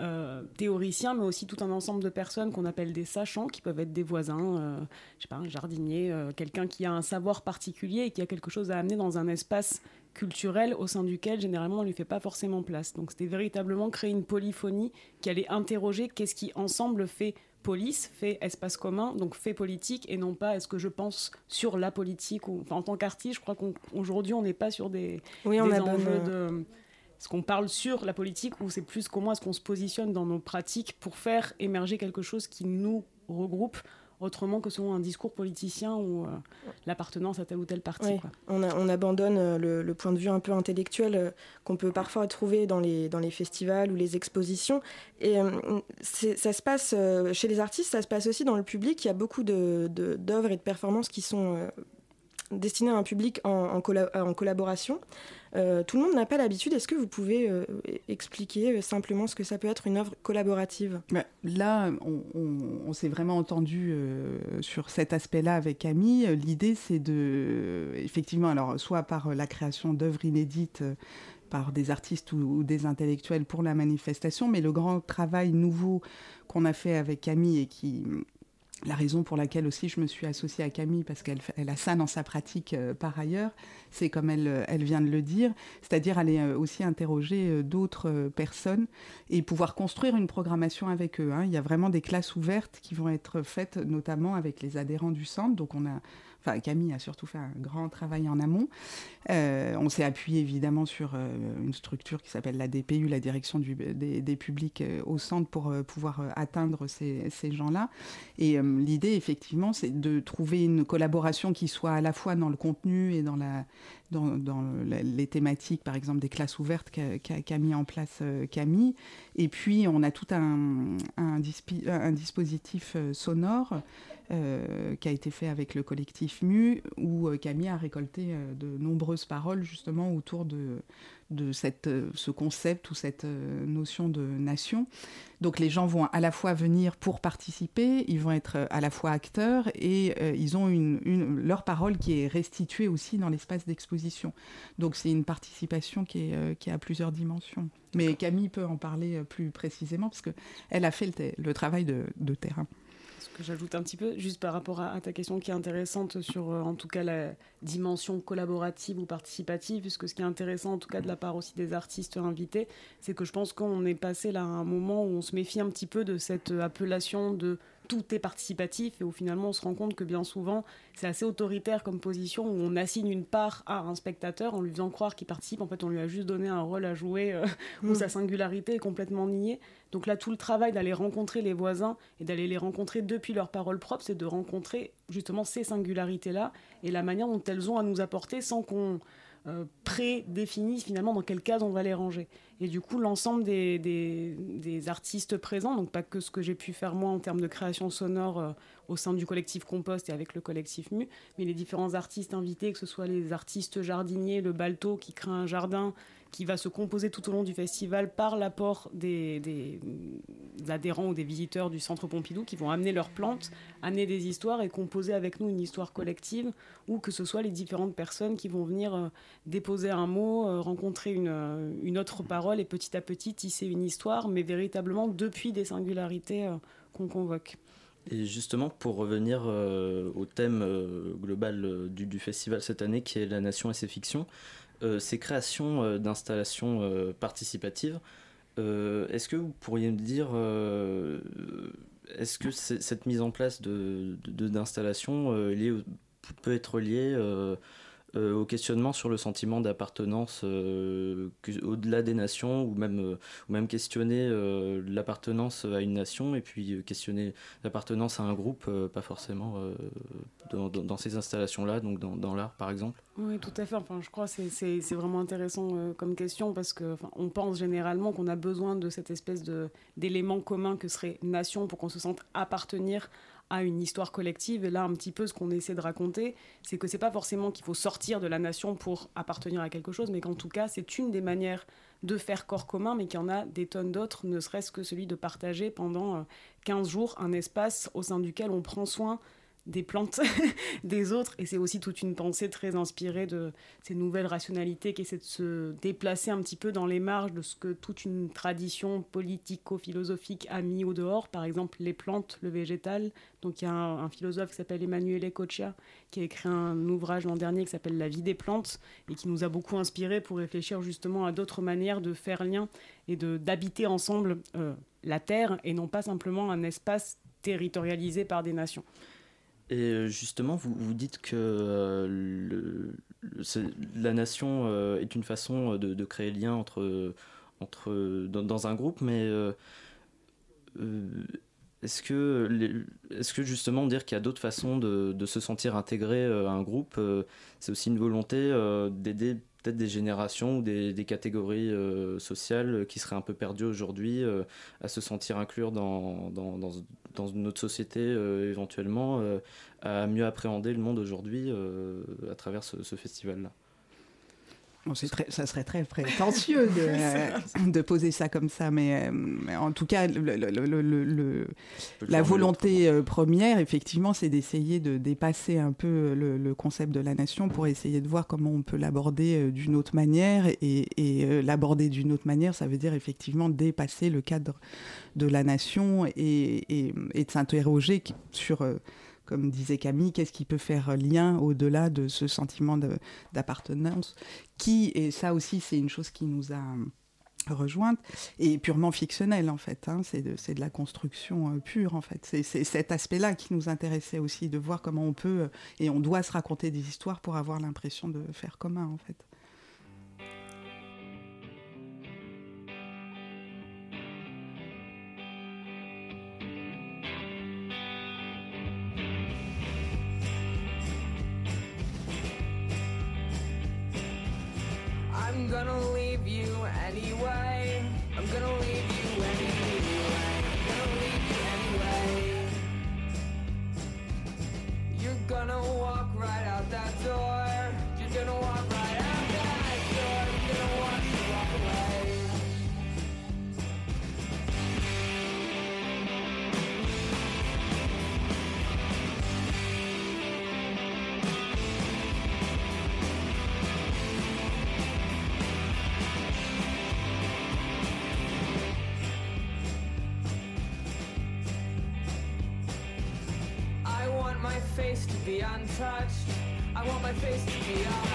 euh, théoriciens, mais aussi tout un ensemble de personnes qu'on appelle des sachants, qui peuvent être des voisins, euh, je sais pas, un jardinier, euh, quelqu'un qui a un savoir particulier et qui a quelque chose à amener dans un espace culturel au sein duquel généralement on lui fait pas forcément place. Donc c'était véritablement créer une polyphonie qui allait interroger qu'est-ce qui ensemble fait police, fait espace commun, donc fait politique, et non pas est-ce que je pense sur la politique. Ou, en tant qu'artiste, je crois qu'aujourd'hui on n'est pas sur des, oui, on enjeux de est-ce qu'on parle sur la politique ou c'est plus comment est-ce qu'on se positionne dans nos pratiques pour faire émerger quelque chose qui nous regroupe autrement que selon un discours politicien ou euh, l'appartenance à telle ou telle partie. On, on, abandonne euh, le, point de vue un peu intellectuel euh, qu'on peut parfois trouver dans les, dans les festivals ou les expositions. Et ça se passe chez les artistes, ça se passe aussi dans le public. Il y a beaucoup d'œuvres de, et de performances qui sont destinées à un public en, en collaboration. Euh, tout le monde n'a pas l'habitude. Est-ce que vous pouvez euh, expliquer euh, simplement ce que ça peut être une œuvre collaborative? Bah, Là, on, s'est vraiment entendu sur cet aspect-là avec Camille. L'idée, c'est de, effectivement, alors soit par la création d'œuvres inédites par des artistes ou, des intellectuels pour la manifestation, mais le grand travail nouveau qu'on a fait avec Camille et qui la raison pour laquelle aussi je me suis associée à Camille, parce qu'elle elle a ça dans sa pratique euh, par ailleurs, c'est comme elle, euh, elle vient de le dire, c'est-à-dire aller euh, aussi interroger d'autres personnes et pouvoir construire une programmation avec eux. Hein. Il y a vraiment des classes ouvertes qui vont être faites notamment avec les adhérents du centre. Donc on a Enfin, Camille a surtout fait un grand travail en amont. Euh, on s'est appuyé évidemment sur euh, une structure qui s'appelle la DPU, la direction des, publics euh, au centre, pour pouvoir atteindre ces, gens-là. Et l'idée, effectivement, c'est de trouver une collaboration qui soit à la fois dans le contenu et dans les thématiques, par exemple, des classes ouvertes qu'a mis en place Camille. Et puis, on a tout un dispositif sonore euh, qui a été fait avec le collectif MU, où euh, Camille a récolté euh, de nombreuses paroles justement autour de, de cette, ce concept ou cette notion de nation. Donc les gens vont à la fois venir pour participer, ils vont être à la fois acteurs et ils ont une, une, leur parole qui est restituée aussi dans l'espace d'exposition. Donc c'est une participation qui est, qui a plusieurs dimensions. Mais Camille peut en parler plus précisément parce qu'elle a fait le, le travail de, de terrain que j'ajoute un petit peu, juste par rapport à, ta question qui est intéressante sur, euh, en tout cas, la dimension collaborative ou participative, puisque ce qui est intéressant, en tout cas, de la part aussi des artistes invités, c'est que je pense qu'on est passé là à un moment où on se méfie un petit peu de cette appellation de tout est participatif et où finalement on se rend compte que bien souvent c'est assez autoritaire comme position où on assigne une part à un spectateur en lui faisant croire qu'il participe. En fait, on lui a juste donné un rôle à jouer euh, où mm. sa singularité est complètement niée. Donc là, tout le travail d'aller rencontrer les voisins et d'aller les rencontrer depuis leurs paroles propres, c'est de rencontrer justement ces singularités-là et la manière dont elles ont à nous apporter sans qu'on euh, prédéfinisse finalement dans quelle case on va les ranger. Et du coup, l'ensemble des, des, artistes présents, donc pas que ce que j'ai pu faire moi en termes de création sonore euh, au sein du collectif Compost et avec le collectif MU, mais les différents artistes invités, que ce soit les artistes jardiniers, le Balto qui crée un jardin, qui va se composer tout au long du festival par l'apport des, adhérents ou des visiteurs du Centre Pompidou qui vont amener leurs plantes, amener des histoires et composer avec nous une histoire collective, ou que ce soit les différentes personnes qui vont venir euh, déposer un mot, euh, rencontrer une, euh, une, autre parole et petit à petit tisser une histoire, mais véritablement depuis des singularités qu'on convoque. Et justement, pour revenir au thème global du, du, festival cette année, qui est la nation et ses fictions, ces créations euh, d'installations euh, participatives, est-ce que vous pourriez me dire, est-ce que cette mise en place d'installations de, peut être liée euh, au questionnement sur le sentiment d'appartenance euh, au-delà des nations, ou même, euh, ou même questionner l'appartenance à une nation, et puis questionner l'appartenance à un groupe, pas forcément dans, ces installations-là, donc dans, l'art par exemple. Oui, tout à fait. Enfin, je crois que c'est vraiment intéressant comme question, parce qu'on enfin, pense généralement qu'on a besoin de cette espèce d'élément commun que serait nation pour qu'on se sente appartenir à une histoire collective. Et là, un petit peu, ce qu'on essaie de raconter, c'est que c'est pas forcément qu'il faut sortir de la nation pour appartenir à quelque chose, mais qu'en tout cas, c'est une des manières de faire corps commun, mais qu'il y en a des tonnes d'autres, ne serait-ce que celui de partager pendant 15 euh, jours un espace au sein duquel on prend soin des plantes des autres. Et c'est aussi toute une pensée très inspirée de ces nouvelles rationalités qui essaient de se déplacer un petit peu dans les marges de ce que toute une tradition politico-philosophique a mis au dehors. Par exemple, les plantes, le végétal. Donc il y a un, philosophe qui s'appelle Emmanuel Ecoccia qui a écrit un ouvrage l'an dernier qui s'appelle La vie des plantes et qui nous a beaucoup inspiré pour réfléchir justement à d'autres manières de faire lien et d'habiter ensemble euh, la Terre et non pas simplement un espace territorialisé par des nations. Et euh, justement, vous, dites que euh, la nation euh, est une façon de, créer lien entre, dans, un groupe, mais est-ce que, est que justement dire qu'il y a d'autres façons de, se sentir intégré à un groupe, c'est aussi une volonté d'aider peut-être des générations ou des, catégories euh, sociales qui seraient un peu perdues aujourd'hui euh, à se sentir inclure dans, dans, notre société euh, éventuellement, à mieux appréhender le monde aujourd'hui à travers ce, festival-là très, ça serait très prétentieux de, de, poser ça comme ça, mais, mais en tout cas, le, le, la volonté euh, première, effectivement, c'est d'essayer de dépasser un peu le, concept de la nation pour essayer de voir comment on peut l'aborder euh, d'une autre manière. Et, et euh, l'aborder d'une autre manière, ça veut dire effectivement dépasser le cadre de la nation et, et, et de s'interroger sur comme disait Camille, qu'est-ce qui peut faire lien au-delà de ce sentiment d'appartenance qui, et ça aussi c'est une chose qui nous a rejointe, est purement fictionnelle en fait, hein. c'est de, de, la construction euh, pure en fait. C'est cet aspect-là qui nous intéressait aussi, de voir comment on peut, euh, et on doit se raconter des histoires pour avoir l'impression de faire commun en fait. Leave you anyway. I'm gonna leave you anyway. I'm gonna leave you anyway. You're gonna walk right out that door. You're gonna walk to be untouched. I want my face to be untouched.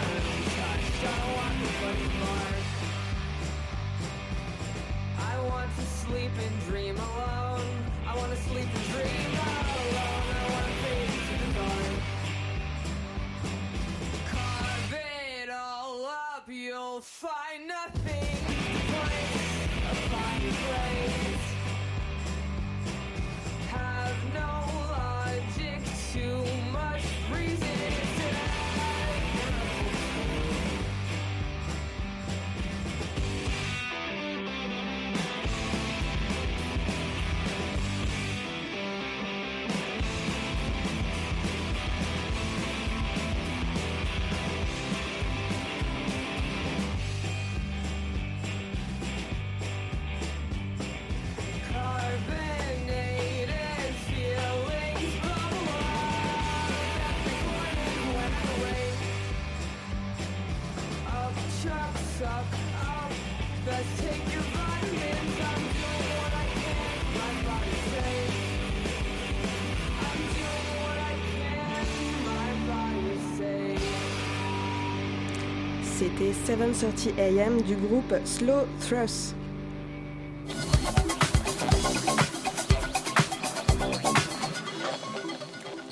Safe. C'était 7:30 AM du groupe Slow Thrust.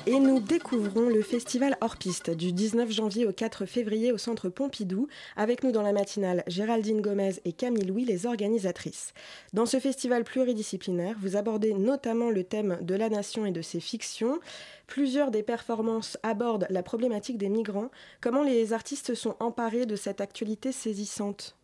Et nous découvrons le festival hors piste du 19 janvier au 4 février au centre Pompidou. Avec nous dans la matinale, Géraldine Gomez et Camille Louis, les organisatrices. Dans ce festival pluridisciplinaire, vous abordez notamment le thème de la nation et de ses fictions. Plusieurs des performances abordent la problématique des migrants. Comment les artistes sont emparés de cette actualité saisissante?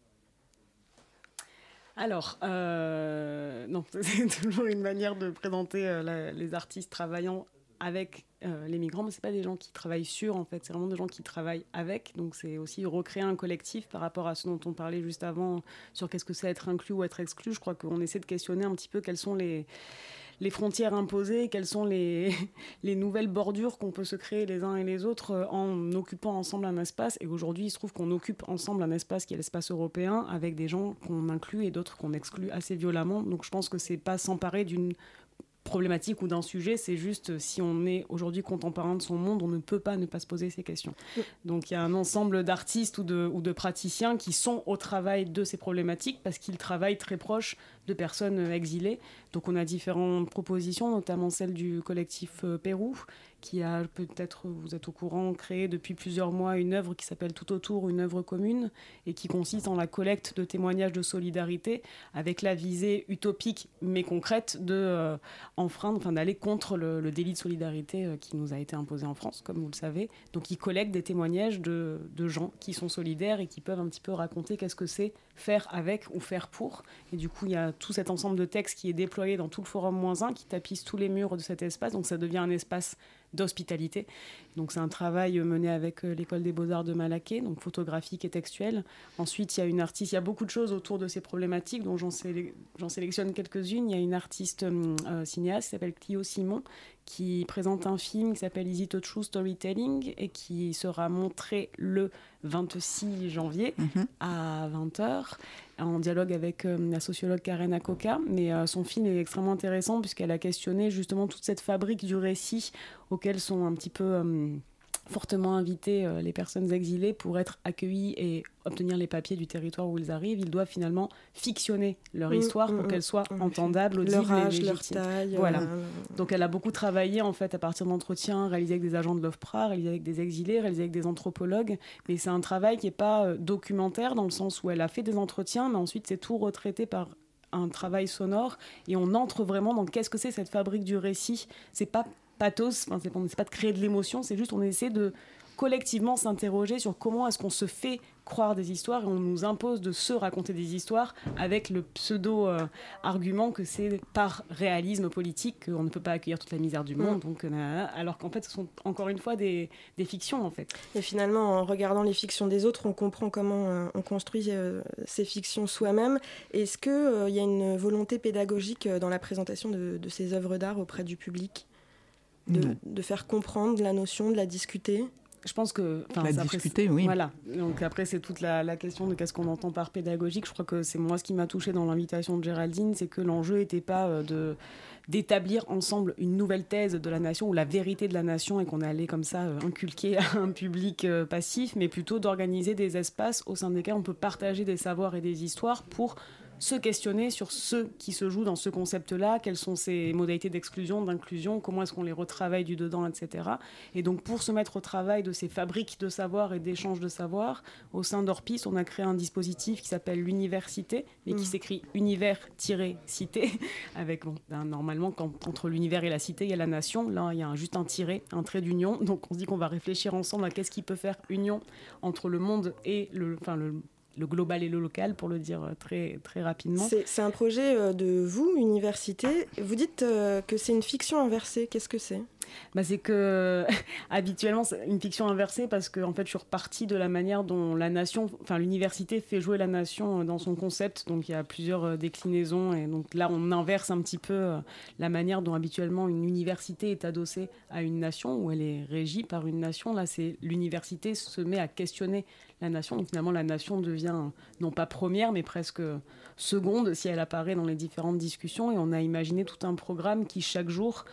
Alors, euh, non, c'est toujours une manière de présenter euh, les artistes travaillant avec euh, les migrants, mais c'est pas des gens qui travaillent sur, en fait, c'est vraiment des gens qui travaillent avec. Donc, c'est aussi recréer un collectif par rapport à ce dont on parlait juste avant sur qu'est-ce que c'est être inclus ou être exclu. Je crois qu'on essaie de questionner un petit peu quelles sont les frontières imposées, quelles sont les, les nouvelles bordures qu'on peut se créer les uns et les autres euh, en occupant ensemble un espace. Et aujourd'hui, il se trouve qu'on occupe ensemble un espace qui est l'espace européen avec des gens qu'on inclut et d'autres qu'on exclut assez violemment. Donc je pense que c'est pas s'emparer d'une problématique ou d'un sujet, c'est juste euh, si on est aujourd'hui contemporain de son monde, on ne peut pas ne pas se poser ces questions. Donc il y a un ensemble d'artistes ou de, ou de praticiens qui sont au travail de ces problématiques parce qu'ils travaillent très proche de personnes euh, exilées. Donc on a différentes propositions, notamment celle du collectif euh, Pérou, qui a peut-être, vous êtes au courant, créé depuis plusieurs mois une œuvre qui s'appelle Tout autour, une œuvre commune, et qui consiste en la collecte de témoignages de solidarité avec la visée utopique mais concrète de euh, enfreindre, enfin d'aller contre le, délit de solidarité euh, qui nous a été imposé en France, comme vous le savez. Donc ils collectent des témoignages de, de gens qui sont solidaires et qui peuvent un petit peu raconter qu'est-ce que c'est faire avec ou faire pour. Et du coup, il y a tout cet ensemble de textes qui est déployé dans tout le forum moins 1, qui tapisse tous les murs de cet espace. Donc ça devient un espace d'hospitalité. Donc c'est un travail mené avec euh, l'école des beaux-arts de Malaquais, donc photographique et textuel. Ensuite, il y a une artiste, il y a beaucoup de choses autour de ces problématiques, dont j'en sélec- j'en sélectionne quelques-unes. Il y a une artiste hum, euh, cinéaste qui s'appelle Clio Simon, qui présente un film qui s'appelle Is It a True Storytelling et qui sera montré le 26 janvier à 20h en dialogue avec euh, la sociologue Karen Akoka. Mais euh, son film est extrêmement intéressant puisqu'elle a questionné justement toute cette fabrique du récit auquel sont un petit peu euh, fortement invités euh, les personnes exilées pour être accueillies et obtenir les papiers du territoire où ils arrivent. Ils doivent finalement fictionner leur Mm, histoire mm, pour mm, qu'elle soit entendable, audible Leur âge, et leur taille, Voilà. euh, Donc elle a beaucoup travaillé en fait à partir d'entretiens réalisés avec des agents de l'OFPRA, réalisés avec des exilés, réalisés avec des anthropologues. Mais c'est un travail qui n'est pas euh, documentaire dans le sens où elle a fait des entretiens, mais ensuite c'est tout retraité par un travail sonore et on entre vraiment dans qu'est-ce que c'est cette fabrique du récit. C'est pas pathos, enfin, c'est pas, c'est pas de créer de l'émotion, c'est juste on essaie de collectivement s'interroger sur comment est-ce qu'on se fait croire des histoires et on nous impose de se raconter des histoires avec le pseudo euh, argument que c'est par réalisme politique qu'on ne peut pas accueillir toute la misère du monde Mm. donc euh, alors qu'en fait ce sont encore une fois des, des fictions en fait Et finalement, en regardant les fictions des autres, on comprend comment euh, on construit ces fictions soi-même. Est-ce qu'il y a une volonté pédagogique dans la présentation de, de ces œuvres d'art auprès du public? De, faire comprendre la notion, de la discuter je pense que enfin, La après, discuter, c'est- oui. Voilà. Donc après, c'est toute la, la question de qu'est-ce qu'on entend par pédagogique. Je crois que c'est moi ce qui m'a touché dans l'invitation de Géraldine, c'est que l'enjeu n'était pas euh, de d'établir ensemble une nouvelle thèse de la nation ou la vérité de la nation et qu'on allait comme ça euh, inculquer à un public euh, passif, mais plutôt d'organiser des espaces au sein desquels on peut partager des savoirs et des histoires pour se questionner sur ce qui se joue dans ce concept-là, quelles sont ses modalités d'exclusion, d'inclusion, comment est-ce qu'on les retravaille du dedans, etc. Et donc pour se mettre au travail de ces fabriques de savoir et d'échanges de savoir, au sein d'Orpis, on a créé un dispositif qui s'appelle l'université, mais qui Mm. s'écrit univers-cité, avec bon, ben, normalement quand, entre l'univers et la cité, il y a la nation, là il y a un- juste un tiré, un trait d'union, donc on se dit qu'on va réfléchir ensemble à qu'est-ce qui peut faire union entre le monde et le, enfin, le, le global et le local, pour le dire euh, très, très rapidement. C'est un projet euh, de vous, université. Vous dites euh, que c'est une fiction inversée. Qu'est-ce que c'est? Bah, c'est que habituellement c'est une fiction inversée parce que en fait je suis repartie de la manière dont la nation, enfin l'université fait jouer la nation euh, dans son concept. Donc il y a plusieurs euh, déclinaisons et donc là on inverse un petit peu euh, la manière dont habituellement une université est adossée à une nation où elle est régie par une nation. Là c'est l'université se met à questionner la nation. Donc finalement la nation devient non pas première mais presque seconde si elle apparaît dans les différentes discussions et on a imaginé tout un programme qui chaque jour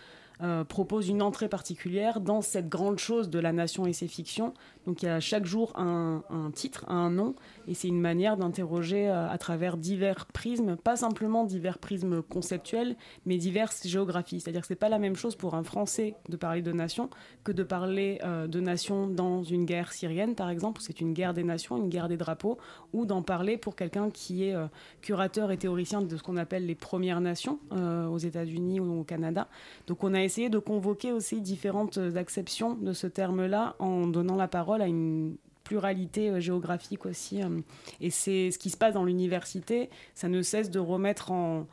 propose une entrée particulière dans cette grande chose de la nation et ses fictions. Donc il y a chaque jour un, titre, un nom, et c'est une manière d'interroger euh, à travers divers prismes, pas simplement divers prismes conceptuels, mais diverses géographies. C'est-à-dire que c'est pas la même chose pour un Français de parler de nation que de parler euh, de nation dans une guerre syrienne, par exemple, où c'est une guerre des nations, une guerre des drapeaux, ou d'en parler pour quelqu'un qui est euh, curateur et théoricien de ce qu'on appelle les Premières Nations aux États-Unis ou au Canada. Donc on a essayé de convoquer aussi différentes acceptions de ce terme-là en donnant la parole à une pluralité euh, géographique aussi. euh, et c'est ce qui se passe dans l'université, ça ne cesse de remettre en,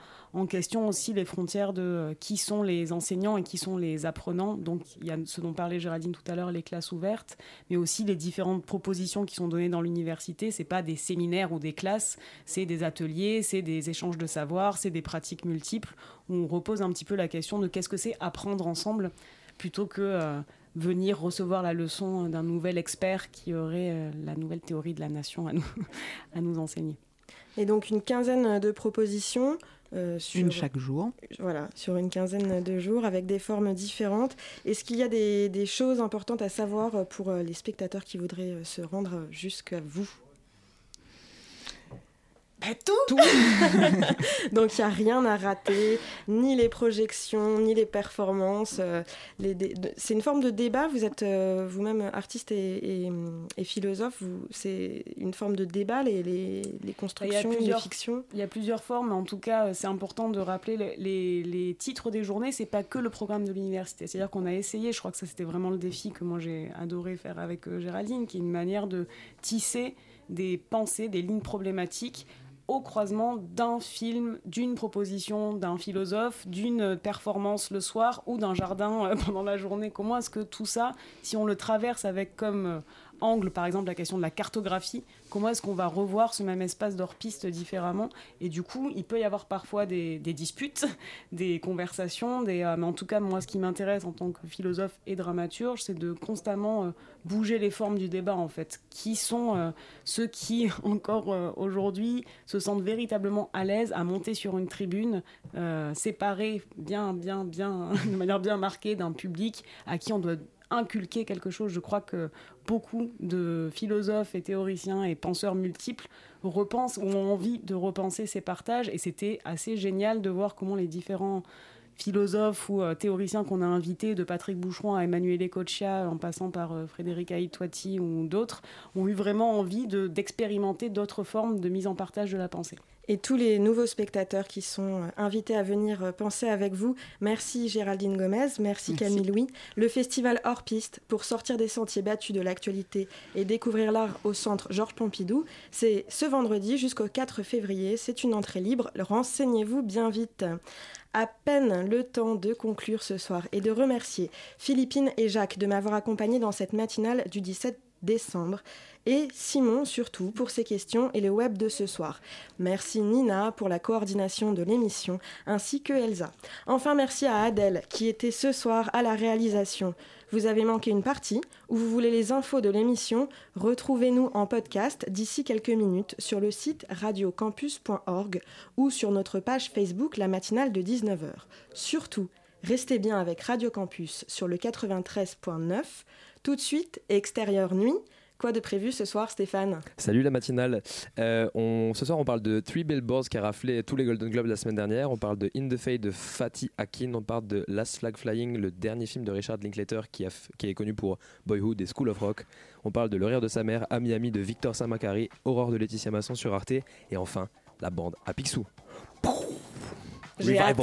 question aussi les frontières de euh, qui sont les enseignants et qui sont les apprenants. Donc il y a ce dont parlait Géraldine tout à l'heure, les classes ouvertes, mais aussi les différentes propositions qui sont données dans l'université. C'est pas des séminaires ou des classes, c'est des ateliers, c'est des échanges de savoir, c'est des pratiques multiples où on repose un petit peu la question de qu'est-ce que c'est apprendre ensemble plutôt que venir recevoir la leçon d'un nouvel expert qui aurait euh, la nouvelle théorie de la nation à nous, à nous enseigner. Et donc une quinzaine de propositions. euh, sur, Une chaque jour. Voilà, sur une quinzaine de jours avec des formes différentes. Est-ce qu'il y a des, des choses importantes à savoir pour euh, les spectateurs qui voudraient se rendre jusqu'à vous? Tout, Donc il n'y a rien à rater, ni les projections, ni les performances. euh, dé- C'est une forme de débat. Vous êtes euh, vous-même artiste et, et- et philosophe. vous- C'est une forme de débat, les, les, constructions, les fictions. il y a plusieurs formes, en tout cas, euh, c'est important de rappeler les, les- titres des journées. C'est pas que le programme de l'université. C'est-à-dire qu'on a essayé, je crois que ça c'était vraiment le défi que moi j'ai adoré faire avec Géraldine, qui est une manière de tisser des pensées, des lignes problématiques au croisement d'un film, d'une proposition d'un philosophe, d'une performance le soir ou d'un jardin euh, pendant la journée. Comment est-ce que tout ça, si on le traverse avec comme euh, angle, par exemple, la question de la cartographie, comment est-ce qu'on va revoir ce même espace d'hors-piste différemment? Et du coup, il peut y avoir parfois des, des disputes, des conversations, des, euh, mais en tout cas, moi, ce qui m'intéresse en tant que philosophe et dramaturge, c'est de constamment euh, bouger les formes du débat, en fait. Qui sont euh, ceux qui, encore aujourd'hui, se sentent véritablement à l'aise à monter sur une tribune, séparée, bien, bien, bien, de manière bien marquée d'un public à qui on doit inculquer quelque chose. Je crois que beaucoup de philosophes et théoriciens et penseurs multiples repensent ont envie de repenser ces partages et c'était assez génial de voir comment les différents philosophes ou euh, théoriciens qu'on a invités, de Patrick Boucheron à Emmanuel Ecochia, en passant par euh, Frédéric Aïtouati ou d'autres, ont eu vraiment envie de- d'expérimenter d'autres formes de mise en partage de la pensée. Et tous les nouveaux spectateurs qui sont euh, invités à venir euh, penser avec vous, merci Géraldine Gomez, merci, Camille Louis. Le festival hors piste pour sortir des sentiers battus de l'actualité et découvrir l'art au centre Georges Pompidou, c'est ce vendredi jusqu'au 4 février. C'est une entrée libre. Renseignez-vous bien vite. À peine le temps de conclure ce soir et de remercier Philippine et Jacques de m'avoir accompagné dans cette matinale du 17 décembre et Simon surtout pour ses questions et le web de ce soir. Merci Nina pour la coordination de l'émission ainsi que Elsa. Enfin merci à Adèle qui était ce soir à la réalisation. Vous avez manqué une partie ou vous voulez les infos de l'émission, retrouvez-nous en podcast d'ici quelques minutes sur le site radiocampus.org ou sur notre page Facebook la matinale de 19h. Surtout, restez bien avec Radio Campus sur le 93.9. Tout de suite, extérieur nuit. Quoi de prévu ce soir, Stéphane? Salut la matinale. Euh, on, ce soir, on parle de Three Billboards qui a raflé tous les Golden Globes la semaine dernière. On parle de In the Fade de Fatih Akin. On parle de Last Flag Flying, le dernier film de Richard Linklater qui, a f- qui est connu pour Boyhood et School of Rock. On parle de Le rire de sa mère, à Miami de Victor Saint-Macary, Aurore de Laetitia Masson sur Arte. Et enfin, la bande à Picsou. J'ai hâte.